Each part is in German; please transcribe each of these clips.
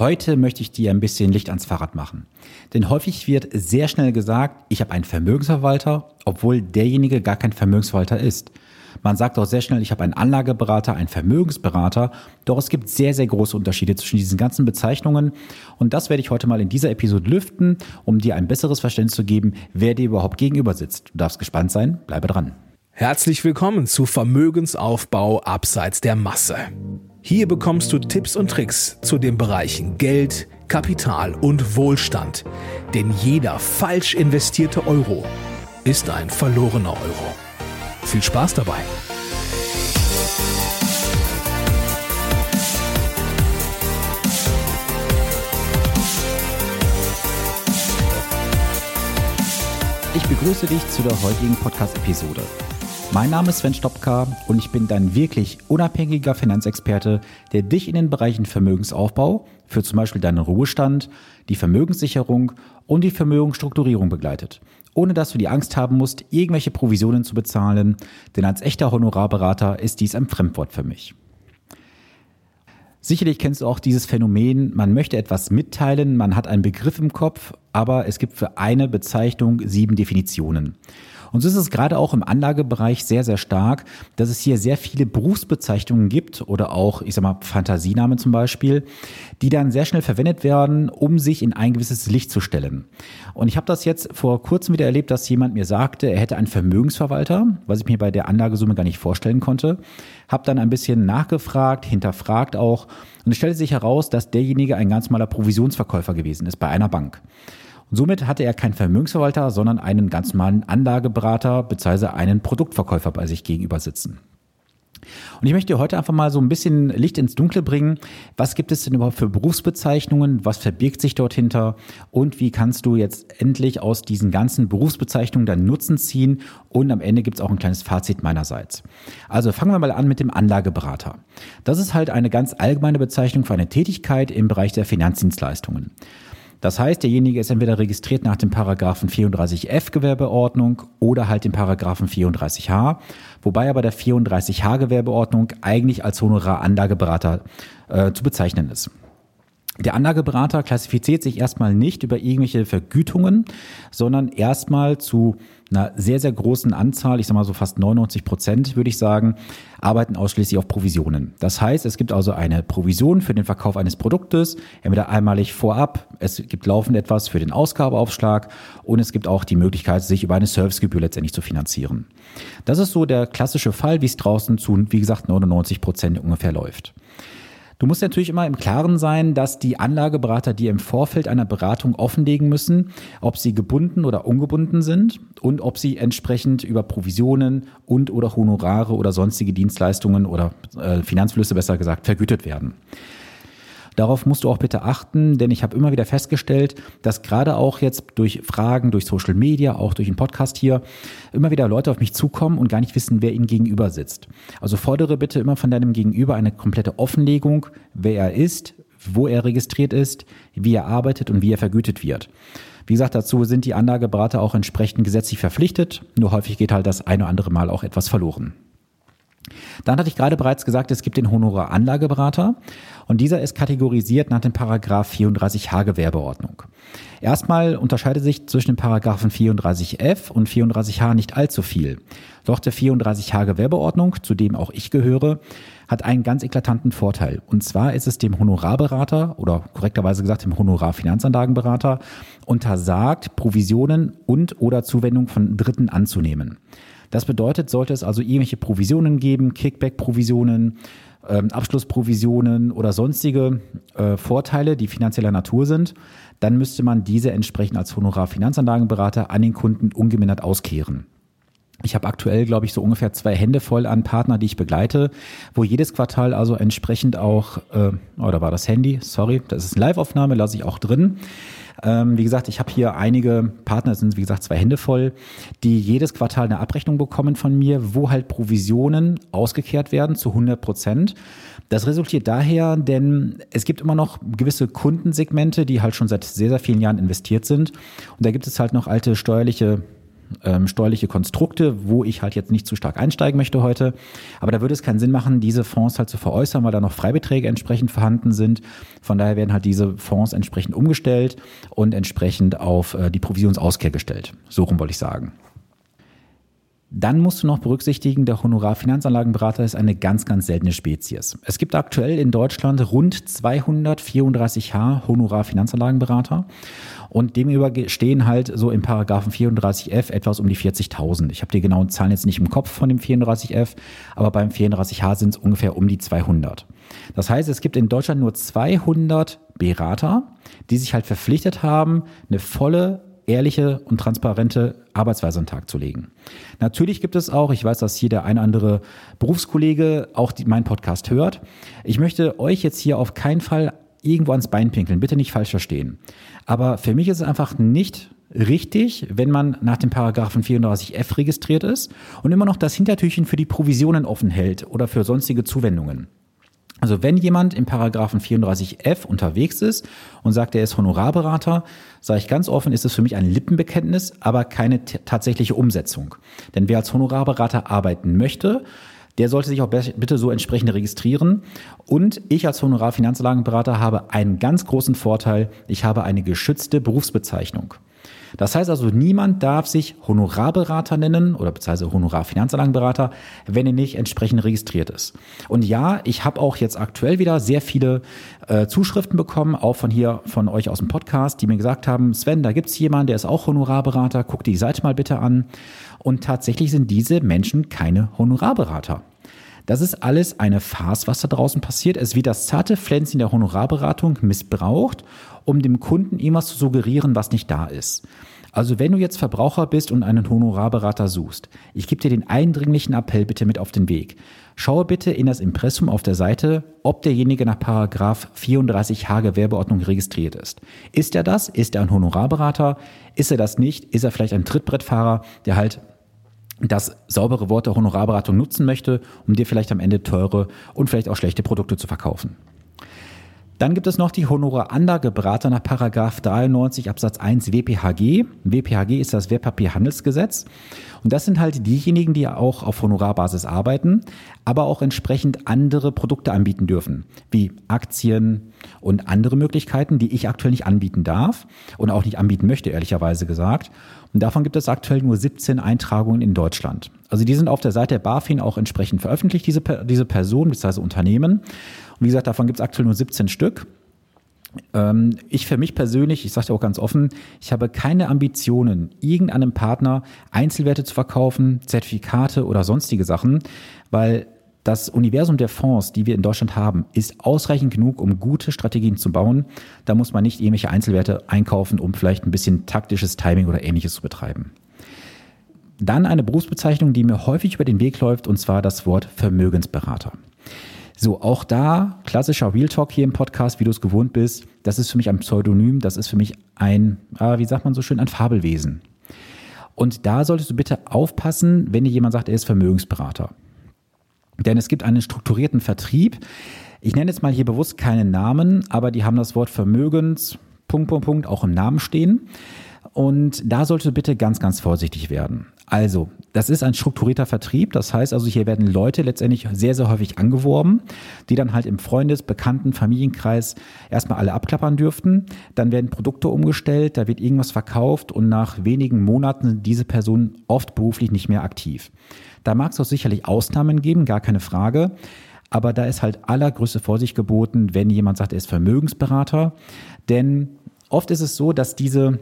Heute möchte ich dir ein bisschen Licht ans Fahrrad machen. Denn häufig wird sehr schnell gesagt, ich habe einen Vermögensverwalter, obwohl derjenige gar kein Vermögensverwalter ist. Man sagt auch sehr schnell, ich habe einen Anlageberater, einen Vermögensberater. Doch es gibt sehr, sehr große Unterschiede zwischen diesen ganzen Bezeichnungen. Und das werde ich heute mal in dieser Episode lüften, um dir ein besseres Verständnis zu geben, wer dir überhaupt gegenüber sitzt. Du darfst gespannt sein. Bleibe dran. Herzlich willkommen zu Vermögensaufbau abseits der Masse. Hier bekommst du Tipps und Tricks zu den Bereichen Geld, Kapital und Wohlstand. Denn jeder falsch investierte Euro ist ein verlorener Euro. Viel Spaß dabei! Ich begrüße dich zu der heutigen Podcast-Episode. Mein Name ist Sven Stopka und ich bin dein wirklich unabhängiger Finanzexperte, der dich in den Bereichen Vermögensaufbau für zum Beispiel deinen Ruhestand, die Vermögenssicherung und die Vermögensstrukturierung begleitet ohne dass du die Angst haben musst, irgendwelche Provisionen zu bezahlen, denn als echter Honorarberater ist dies ein Fremdwort für mich. Sicherlich kennst du auch dieses Phänomen, man möchte etwas mitteilen, man hat einen Begriff im Kopf, aber es gibt für eine Bezeichnung sieben Definitionen. Und so ist es gerade auch im Anlagebereich sehr, sehr stark, dass es hier sehr viele Berufsbezeichnungen gibt oder auch, ich sag mal, Fantasienamen zum Beispiel, die dann sehr schnell verwendet werden, um sich in ein gewisses Licht zu stellen. Und ich habe das jetzt vor kurzem wieder erlebt, dass jemand mir sagte, er hätte einen Vermögensverwalter, was ich mir bei der Anlagesumme gar nicht vorstellen konnte. Habe dann ein bisschen nachgefragt, hinterfragt auch und es stellte sich heraus, dass derjenige ein ganz normaler Provisionsverkäufer gewesen ist bei einer Bank. Und somit hatte er keinen Vermögensverwalter, sondern einen ganz normalen Anlageberater bzw. einen Produktverkäufer bei sich gegenüber sitzen. Und ich möchte heute einfach mal so ein bisschen Licht ins Dunkle bringen. Was gibt es denn überhaupt für Berufsbezeichnungen? Was verbirgt sich dort hinter? Und wie kannst du jetzt endlich aus diesen ganzen Berufsbezeichnungen deinen Nutzen ziehen? Und am Ende gibt es auch ein kleines Fazit meinerseits. Also fangen wir mal an mit dem Anlageberater. Das ist halt eine ganz allgemeine Bezeichnung für eine Tätigkeit im Bereich der Finanzdienstleistungen. Das heißt, derjenige ist entweder registriert nach dem Paragraphen 34f Gewerbeordnung oder halt dem Paragraphen 34h, wobei aber der 34h Gewerbeordnung eigentlich als Honoraranlageberater äh, zu bezeichnen ist. Der Anlageberater klassifiziert sich erstmal nicht über irgendwelche Vergütungen, sondern erstmal zu einer sehr, sehr großen Anzahl, ich sage mal so fast 99 Prozent, würde ich sagen, arbeiten ausschließlich auf Provisionen. Das heißt, es gibt also eine Provision für den Verkauf eines Produktes, entweder einmalig vorab, es gibt laufend etwas für den Ausgabeaufschlag und es gibt auch die Möglichkeit, sich über eine Servicegebühr letztendlich zu finanzieren. Das ist so der klassische Fall, wie es draußen zu, wie gesagt, 99 Prozent ungefähr läuft. Du musst natürlich immer im Klaren sein, dass die Anlageberater dir im Vorfeld einer Beratung offenlegen müssen, ob sie gebunden oder ungebunden sind und ob sie entsprechend über Provisionen und oder Honorare oder sonstige Dienstleistungen oder äh, Finanzflüsse besser gesagt vergütet werden. Darauf musst du auch bitte achten, denn ich habe immer wieder festgestellt, dass gerade auch jetzt durch Fragen, durch Social Media, auch durch den Podcast hier, immer wieder Leute auf mich zukommen und gar nicht wissen, wer ihnen gegenüber sitzt. Also fordere bitte immer von deinem Gegenüber eine komplette Offenlegung, wer er ist, wo er registriert ist, wie er arbeitet und wie er vergütet wird. Wie gesagt, dazu sind die Anlageberater auch entsprechend gesetzlich verpflichtet, nur häufig geht halt das eine oder andere Mal auch etwas verloren. Dann hatte ich gerade bereits gesagt, es gibt den Honoraranlageberater und dieser ist kategorisiert nach dem Paragraph 34h Gewerbeordnung. Erstmal unterscheidet sich zwischen den Paragraphen 34f und 34h nicht allzu viel. Doch der 34h Gewerbeordnung, zu dem auch ich gehöre, hat einen ganz eklatanten Vorteil. Und zwar ist es dem Honorarberater oder korrekterweise gesagt dem Honorarfinanzanlagenberater untersagt, Provisionen und oder Zuwendung von Dritten anzunehmen. Das bedeutet, sollte es also irgendwelche Provisionen geben, Kickback-Provisionen, ähm, Abschlussprovisionen oder sonstige äh, Vorteile, die finanzieller Natur sind, dann müsste man diese entsprechend als Honorar-Finanzanlagenberater an den Kunden ungemindert auskehren. Ich habe aktuell, glaube ich, so ungefähr zwei Hände voll an Partner, die ich begleite, wo jedes Quartal also entsprechend auch, äh, oh, da war das Handy, sorry, das ist eine Live-Aufnahme, lasse ich auch drin. Ähm, wie gesagt, ich habe hier einige Partner, das sind wie gesagt zwei Hände voll, die jedes Quartal eine Abrechnung bekommen von mir, wo halt Provisionen ausgekehrt werden zu 100 Prozent. Das resultiert daher, denn es gibt immer noch gewisse Kundensegmente, die halt schon seit sehr, sehr vielen Jahren investiert sind. Und da gibt es halt noch alte steuerliche ähm, steuerliche Konstrukte, wo ich halt jetzt nicht zu stark einsteigen möchte heute. Aber da würde es keinen Sinn machen, diese Fonds halt zu veräußern, weil da noch Freibeträge entsprechend vorhanden sind. Von daher werden halt diese Fonds entsprechend umgestellt und entsprechend auf äh, die Provisionsauskehr gestellt. So rum wollte ich sagen. Dann musst du noch berücksichtigen, der Honorarfinanzanlagenberater ist eine ganz, ganz seltene Spezies. Es gibt aktuell in Deutschland rund 234H Honorarfinanzanlagenberater und demüber stehen halt so im Paragraphen 34f etwas um die 40.000. Ich habe die genauen Zahlen jetzt nicht im Kopf von dem 34f, aber beim 34h sind es ungefähr um die 200. Das heißt, es gibt in Deutschland nur 200 Berater, die sich halt verpflichtet haben, eine volle ehrliche und transparente Arbeitsweise an den Tag zu legen. Natürlich gibt es auch, ich weiß, dass hier der ein andere Berufskollege auch die, meinen Podcast hört. Ich möchte euch jetzt hier auf keinen Fall irgendwo ans Bein pinkeln, bitte nicht falsch verstehen. Aber für mich ist es einfach nicht richtig, wenn man nach dem Paragraphen 34f registriert ist und immer noch das Hintertürchen für die Provisionen offen hält oder für sonstige Zuwendungen. Also wenn jemand im Paragraphen 34f unterwegs ist und sagt, er ist Honorarberater, sage ich ganz offen, ist es für mich ein Lippenbekenntnis, aber keine tatsächliche Umsetzung. Denn wer als Honorarberater arbeiten möchte, der sollte sich auch bitte so entsprechend registrieren. Und ich als Honorarfinanzlagenberater habe einen ganz großen Vorteil. Ich habe eine geschützte Berufsbezeichnung. Das heißt also, niemand darf sich Honorarberater nennen oder beziehungsweise Honorarfinanzanlagenberater, wenn er nicht entsprechend registriert ist. Und ja, ich habe auch jetzt aktuell wieder sehr viele äh, Zuschriften bekommen, auch von hier, von euch aus dem Podcast, die mir gesagt haben, Sven, da gibt's jemanden, der ist auch Honorarberater, guck die Seite mal bitte an. Und tatsächlich sind diese Menschen keine Honorarberater. Das ist alles eine Farce, was da draußen passiert. Es wird das zarte Pflänzchen der Honorarberatung missbraucht, um dem Kunden irgendwas zu suggerieren, was nicht da ist. Also wenn du jetzt Verbraucher bist und einen Honorarberater suchst, ich gebe dir den eindringlichen Appell bitte mit auf den Weg. Schaue bitte in das Impressum auf der Seite, ob derjenige nach Paragraph 34h Gewerbeordnung registriert ist. Ist er das? Ist er ein Honorarberater? Ist er das nicht? Ist er vielleicht ein Trittbrettfahrer, der halt das saubere Wort der Honorarberatung nutzen möchte, um dir vielleicht am Ende teure und vielleicht auch schlechte Produkte zu verkaufen. Dann gibt es noch die Honoraranlageberater nach Paragraph 93 Absatz 1 WPHG. WPHG ist das Wertpapierhandelsgesetz. Und das sind halt diejenigen, die auch auf Honorarbasis arbeiten, aber auch entsprechend andere Produkte anbieten dürfen, wie Aktien und andere Möglichkeiten, die ich aktuell nicht anbieten darf und auch nicht anbieten möchte, ehrlicherweise gesagt. Und davon gibt es aktuell nur 17 Eintragungen in Deutschland. Also die sind auf der Seite der BaFin auch entsprechend veröffentlicht, diese, diese Personen bzw. Unternehmen. Wie gesagt, davon gibt es aktuell nur 17 Stück. Ähm, ich für mich persönlich, ich sage dir auch ganz offen, ich habe keine Ambitionen, irgendeinem Partner Einzelwerte zu verkaufen, Zertifikate oder sonstige Sachen, weil das Universum der Fonds, die wir in Deutschland haben, ist ausreichend genug, um gute Strategien zu bauen. Da muss man nicht irgendwelche Einzelwerte einkaufen, um vielleicht ein bisschen taktisches Timing oder ähnliches zu betreiben. Dann eine Berufsbezeichnung, die mir häufig über den Weg läuft, und zwar das Wort Vermögensberater. So, auch da klassischer Real Talk hier im Podcast, wie du es gewohnt bist. Das ist für mich ein Pseudonym, das ist für mich ein, ah, wie sagt man so schön, ein Fabelwesen. Und da solltest du bitte aufpassen, wenn dir jemand sagt, er ist Vermögensberater. Denn es gibt einen strukturierten Vertrieb. Ich nenne jetzt mal hier bewusst keinen Namen, aber die haben das Wort Vermögens, Punkt, Punkt, Punkt, auch im Namen stehen. Und da solltest du bitte ganz, ganz vorsichtig werden. Also, das ist ein strukturierter Vertrieb. Das heißt also, hier werden Leute letztendlich sehr, sehr häufig angeworben, die dann halt im Freundes-, Bekannten-, Familienkreis erstmal alle abklappern dürften. Dann werden Produkte umgestellt, da wird irgendwas verkauft und nach wenigen Monaten sind diese Personen oft beruflich nicht mehr aktiv. Da mag es auch sicherlich Ausnahmen geben, gar keine Frage. Aber da ist halt allergrößte Vorsicht geboten, wenn jemand sagt, er ist Vermögensberater. Denn oft ist es so, dass diese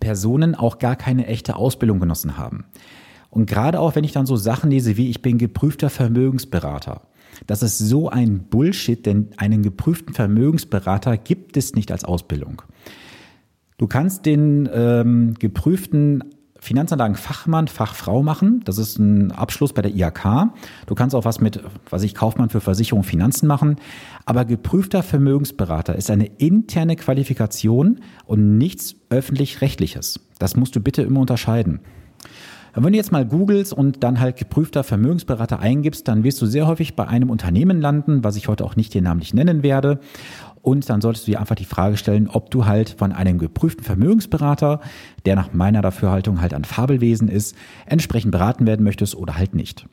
Personen auch gar keine echte Ausbildung genossen haben. Und gerade auch, wenn ich dann so Sachen lese wie ich bin geprüfter Vermögensberater. Das ist so ein Bullshit, denn einen geprüften Vermögensberater gibt es nicht als Ausbildung. Du kannst den ähm, geprüften Finanzanlagenfachmann, Fachfrau machen. Das ist ein Abschluss bei der IHK. Du kannst auch was mit, was ich Kaufmann für Versicherung Finanzen machen. Aber geprüfter Vermögensberater ist eine interne Qualifikation und nichts öffentlich-rechtliches. Das musst du bitte immer unterscheiden. Wenn du jetzt mal googelst und dann halt geprüfter Vermögensberater eingibst, dann wirst du sehr häufig bei einem Unternehmen landen, was ich heute auch nicht hier namentlich nennen werde. Und dann solltest du dir einfach die Frage stellen, ob du halt von einem geprüften Vermögensberater, der nach meiner Dafürhaltung halt ein Fabelwesen ist, entsprechend beraten werden möchtest oder halt nicht.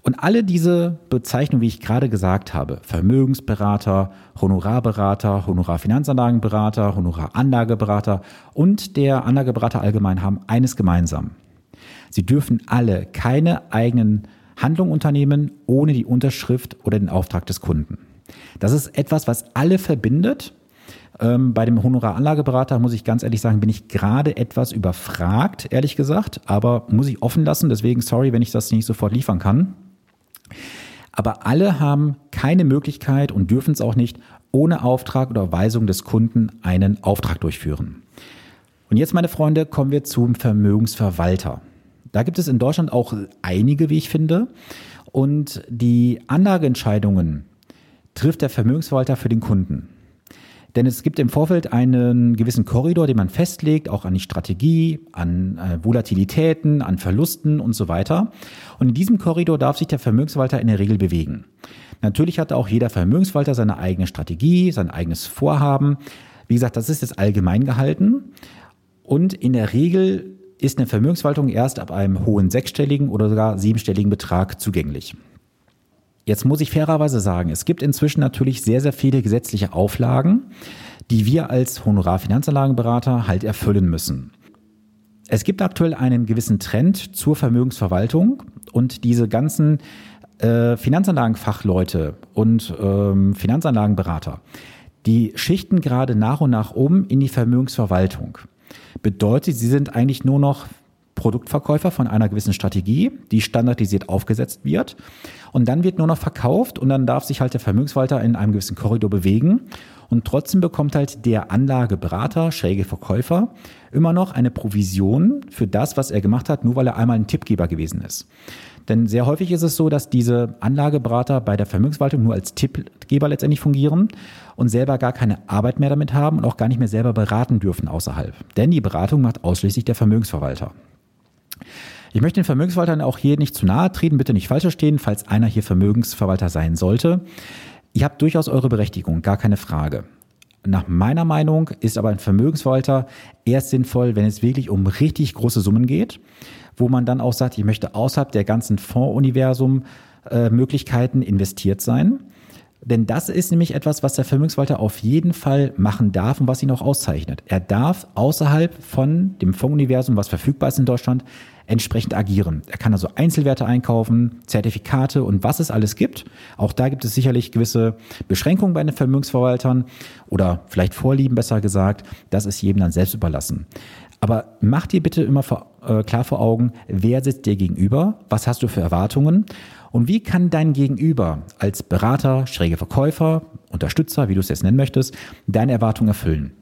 Und alle diese Bezeichnungen, wie ich gerade gesagt habe, Vermögensberater, Honorarberater, Honorarfinanzanlagenberater, Honoraranlageberater und der Anlageberater allgemein haben eines gemeinsam. Sie dürfen alle keine eigenen Handlungen unternehmen ohne die Unterschrift oder den Auftrag des Kunden. Das ist etwas, was alle verbindet. Ähm, bei dem Honoraranlageberater muss ich ganz ehrlich sagen, bin ich gerade etwas überfragt, ehrlich gesagt, aber muss ich offen lassen. Deswegen sorry, wenn ich das nicht sofort liefern kann. Aber alle haben keine Möglichkeit und dürfen es auch nicht, ohne Auftrag oder Weisung des Kunden einen Auftrag durchführen. Und jetzt, meine Freunde, kommen wir zum Vermögensverwalter. Da gibt es in Deutschland auch einige, wie ich finde. Und die Anlageentscheidungen trifft der Vermögensverwalter für den Kunden. Denn es gibt im Vorfeld einen gewissen Korridor, den man festlegt, auch an die Strategie, an äh, Volatilitäten, an Verlusten und so weiter. Und in diesem Korridor darf sich der Vermögensverwalter in der Regel bewegen. Natürlich hat auch jeder Vermögensverwalter seine eigene Strategie, sein eigenes Vorhaben. Wie gesagt, das ist jetzt allgemein gehalten. Und in der Regel ist eine Vermögensverwaltung erst ab einem hohen sechsstelligen oder sogar siebenstelligen Betrag zugänglich. Jetzt muss ich fairerweise sagen, es gibt inzwischen natürlich sehr, sehr viele gesetzliche Auflagen, die wir als Honorarfinanzanlagenberater halt erfüllen müssen. Es gibt aktuell einen gewissen Trend zur Vermögensverwaltung und diese ganzen äh, Finanzanlagenfachleute und ähm, Finanzanlagenberater, die schichten gerade nach und nach um in die Vermögensverwaltung. Bedeutet, sie sind eigentlich nur noch Produktverkäufer von einer gewissen Strategie, die standardisiert aufgesetzt wird. Und dann wird nur noch verkauft und dann darf sich halt der Vermögensverwalter in einem gewissen Korridor bewegen. Und trotzdem bekommt halt der Anlageberater, schräge Verkäufer, immer noch eine Provision für das, was er gemacht hat, nur weil er einmal ein Tippgeber gewesen ist. Denn sehr häufig ist es so, dass diese Anlageberater bei der Vermögensverwaltung nur als Tippgeber letztendlich fungieren und selber gar keine Arbeit mehr damit haben und auch gar nicht mehr selber beraten dürfen außerhalb. Denn die Beratung macht ausschließlich der Vermögensverwalter. Ich möchte den Vermögensverwaltern auch hier nicht zu nahe treten, bitte nicht falsch verstehen, falls einer hier Vermögensverwalter sein sollte. Ihr habt durchaus eure Berechtigung, gar keine Frage. Nach meiner Meinung ist aber ein Vermögensverwalter erst sinnvoll, wenn es wirklich um richtig große Summen geht, wo man dann auch sagt, ich möchte außerhalb der ganzen Fondsuniversum äh, Möglichkeiten investiert sein. Denn das ist nämlich etwas, was der Vermögensverwalter auf jeden Fall machen darf und was ihn auch auszeichnet. Er darf außerhalb von dem Fondsuniversum, was verfügbar ist in Deutschland, entsprechend agieren. Er kann also Einzelwerte einkaufen, Zertifikate und was es alles gibt. Auch da gibt es sicherlich gewisse Beschränkungen bei den Vermögensverwaltern oder vielleicht Vorlieben besser gesagt. Das ist jedem dann selbst überlassen. Aber mach dir bitte immer vor, äh, klar vor Augen, wer sitzt dir gegenüber, was hast du für Erwartungen und wie kann dein Gegenüber als Berater, schräge Verkäufer, Unterstützer, wie du es jetzt nennen möchtest, deine Erwartungen erfüllen.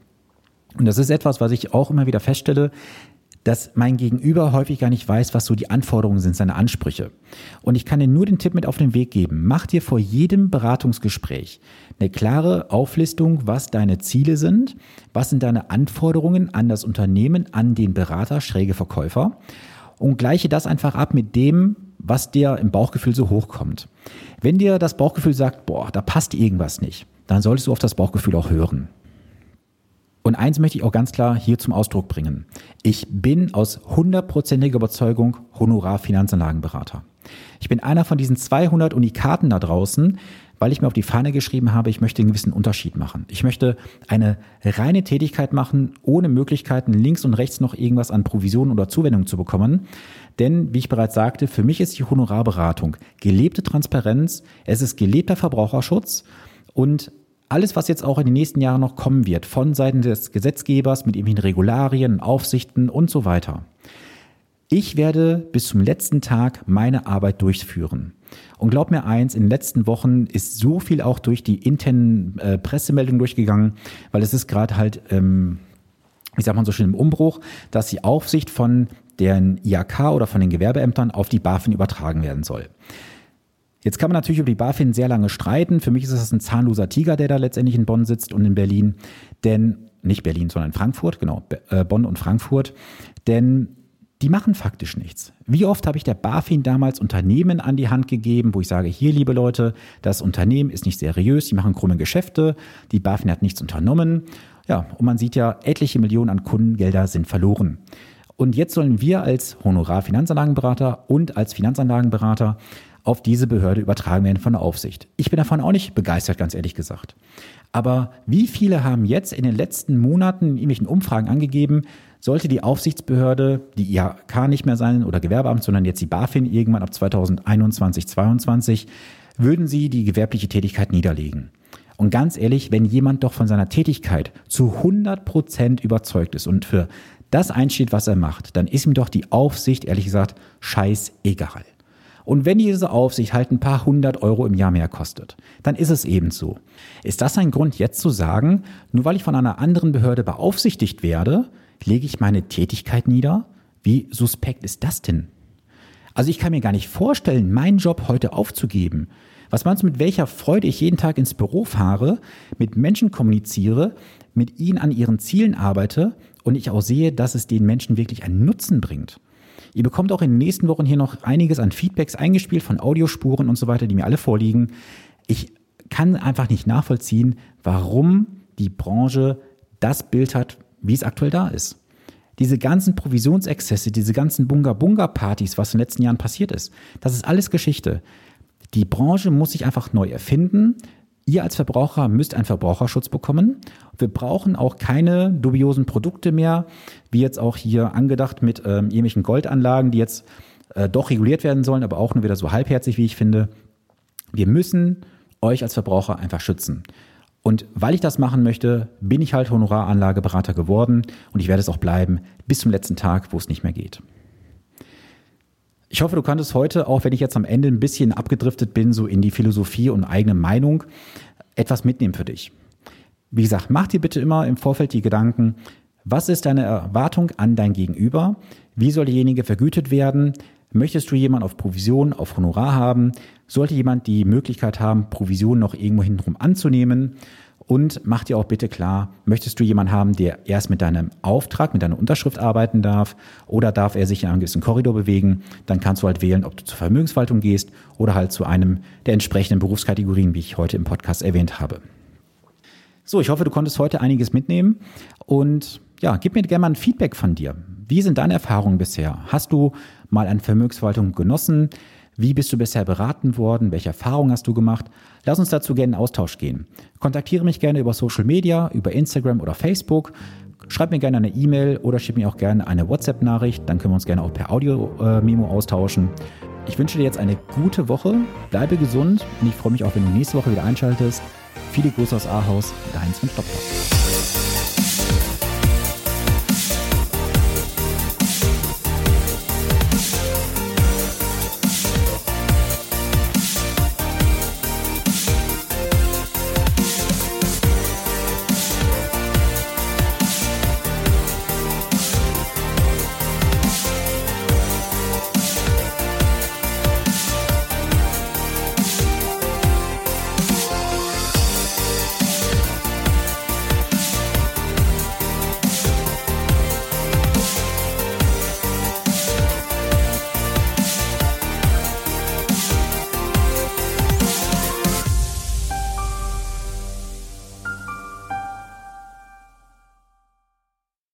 Und das ist etwas, was ich auch immer wieder feststelle dass mein Gegenüber häufig gar nicht weiß, was so die Anforderungen sind, seine Ansprüche. Und ich kann dir nur den Tipp mit auf den Weg geben. Mach dir vor jedem Beratungsgespräch eine klare Auflistung, was deine Ziele sind, was sind deine Anforderungen an das Unternehmen, an den Berater, schräge Verkäufer und gleiche das einfach ab mit dem, was dir im Bauchgefühl so hochkommt. Wenn dir das Bauchgefühl sagt, boah, da passt irgendwas nicht, dann solltest du auf das Bauchgefühl auch hören. Und eins möchte ich auch ganz klar hier zum Ausdruck bringen. Ich bin aus hundertprozentiger Überzeugung Honorar-Finanzanlagenberater. Ich bin einer von diesen 200 Unikaten da draußen, weil ich mir auf die Fahne geschrieben habe, ich möchte einen gewissen Unterschied machen. Ich möchte eine reine Tätigkeit machen, ohne Möglichkeiten links und rechts noch irgendwas an Provisionen oder Zuwendungen zu bekommen. Denn, wie ich bereits sagte, für mich ist die Honorarberatung gelebte Transparenz, es ist gelebter Verbraucherschutz und alles, was jetzt auch in den nächsten Jahren noch kommen wird, von Seiten des Gesetzgebers mit irgendwelchen Regularien, Aufsichten und so weiter. Ich werde bis zum letzten Tag meine Arbeit durchführen. Und glaub mir eins, in den letzten Wochen ist so viel auch durch die internen äh, Pressemeldungen durchgegangen, weil es ist gerade halt, ähm, wie sagt man so schön, im Umbruch, dass die Aufsicht von den IAK oder von den Gewerbeämtern auf die BaFin übertragen werden soll. Jetzt kann man natürlich über die BaFin sehr lange streiten. Für mich ist das ein zahnloser Tiger, der da letztendlich in Bonn sitzt und in Berlin. Denn, nicht Berlin, sondern Frankfurt, genau, äh, Bonn und Frankfurt. Denn die machen faktisch nichts. Wie oft habe ich der BaFin damals Unternehmen an die Hand gegeben, wo ich sage, hier liebe Leute, das Unternehmen ist nicht seriös, die machen krumme Geschäfte, die BaFin hat nichts unternommen. Ja, und man sieht ja, etliche Millionen an Kundengelder sind verloren. Und jetzt sollen wir als Honorar-Finanzanlagenberater und als Finanzanlagenberater auf diese Behörde übertragen werden von der Aufsicht. Ich bin davon auch nicht begeistert, ganz ehrlich gesagt. Aber wie viele haben jetzt in den letzten Monaten in irgendwelchen Umfragen angegeben, sollte die Aufsichtsbehörde, die IHK nicht mehr sein oder Gewerbeamt, sondern jetzt die BaFin irgendwann ab 2021, 2022, würden sie die gewerbliche Tätigkeit niederlegen. Und ganz ehrlich, wenn jemand doch von seiner Tätigkeit zu 100 Prozent überzeugt ist und für das einsteht, was er macht, dann ist ihm doch die Aufsicht, ehrlich gesagt, scheißegal. Und wenn diese Aufsicht halt ein paar hundert Euro im Jahr mehr kostet, dann ist es eben so. Ist das ein Grund, jetzt zu sagen, nur weil ich von einer anderen Behörde beaufsichtigt werde, lege ich meine Tätigkeit nieder? Wie suspekt ist das denn? Also ich kann mir gar nicht vorstellen, meinen Job heute aufzugeben. Was meinst du, mit welcher Freude ich jeden Tag ins Büro fahre, mit Menschen kommuniziere, mit ihnen an ihren Zielen arbeite und ich auch sehe, dass es den Menschen wirklich einen Nutzen bringt? Ihr bekommt auch in den nächsten Wochen hier noch einiges an Feedbacks eingespielt von Audiospuren und so weiter, die mir alle vorliegen. Ich kann einfach nicht nachvollziehen, warum die Branche das Bild hat, wie es aktuell da ist. Diese ganzen Provisionsexzesse, diese ganzen Bunga-Bunga-Partys, was in den letzten Jahren passiert ist, das ist alles Geschichte. Die Branche muss sich einfach neu erfinden. Ihr als Verbraucher müsst einen Verbraucherschutz bekommen. Wir brauchen auch keine dubiosen Produkte mehr, wie jetzt auch hier angedacht mit ähm, irgendwelchen Goldanlagen, die jetzt äh, doch reguliert werden sollen, aber auch nur wieder so halbherzig, wie ich finde. Wir müssen euch als Verbraucher einfach schützen. Und weil ich das machen möchte, bin ich halt Honoraranlageberater geworden und ich werde es auch bleiben bis zum letzten Tag, wo es nicht mehr geht. Ich hoffe, du konntest heute, auch wenn ich jetzt am Ende ein bisschen abgedriftet bin, so in die Philosophie und eigene Meinung, etwas mitnehmen für dich. Wie gesagt, mach dir bitte immer im Vorfeld die Gedanken, was ist deine Erwartung an dein Gegenüber? Wie soll derjenige vergütet werden? Möchtest du jemanden auf Provision, auf Honorar haben? Sollte jemand die Möglichkeit haben, Provision noch irgendwo hintenrum anzunehmen? Und mach dir auch bitte klar, möchtest du jemanden haben, der erst mit deinem Auftrag, mit deiner Unterschrift arbeiten darf oder darf er sich in einem gewissen Korridor bewegen? Dann kannst du halt wählen, ob du zur Vermögensverwaltung gehst oder halt zu einem der entsprechenden Berufskategorien, wie ich heute im Podcast erwähnt habe. So, ich hoffe, du konntest heute einiges mitnehmen und ja, gib mir gerne mal ein Feedback von dir. Wie sind deine Erfahrungen bisher? Hast du mal eine Vermögensverwaltung genossen? Wie bist du bisher beraten worden? Welche Erfahrungen hast du gemacht? Lass uns dazu gerne in Austausch gehen. Kontaktiere mich gerne über Social Media, über Instagram oder Facebook. Schreib mir gerne eine E-Mail oder schick mir auch gerne eine WhatsApp-Nachricht. Dann können wir uns gerne auch per Audio-Memo austauschen. Ich wünsche dir jetzt eine gute Woche. Bleibe gesund und ich freue mich auch, wenn du nächste Woche wieder einschaltest. Viele Grüße aus Ahaus, dein Sven Stopper.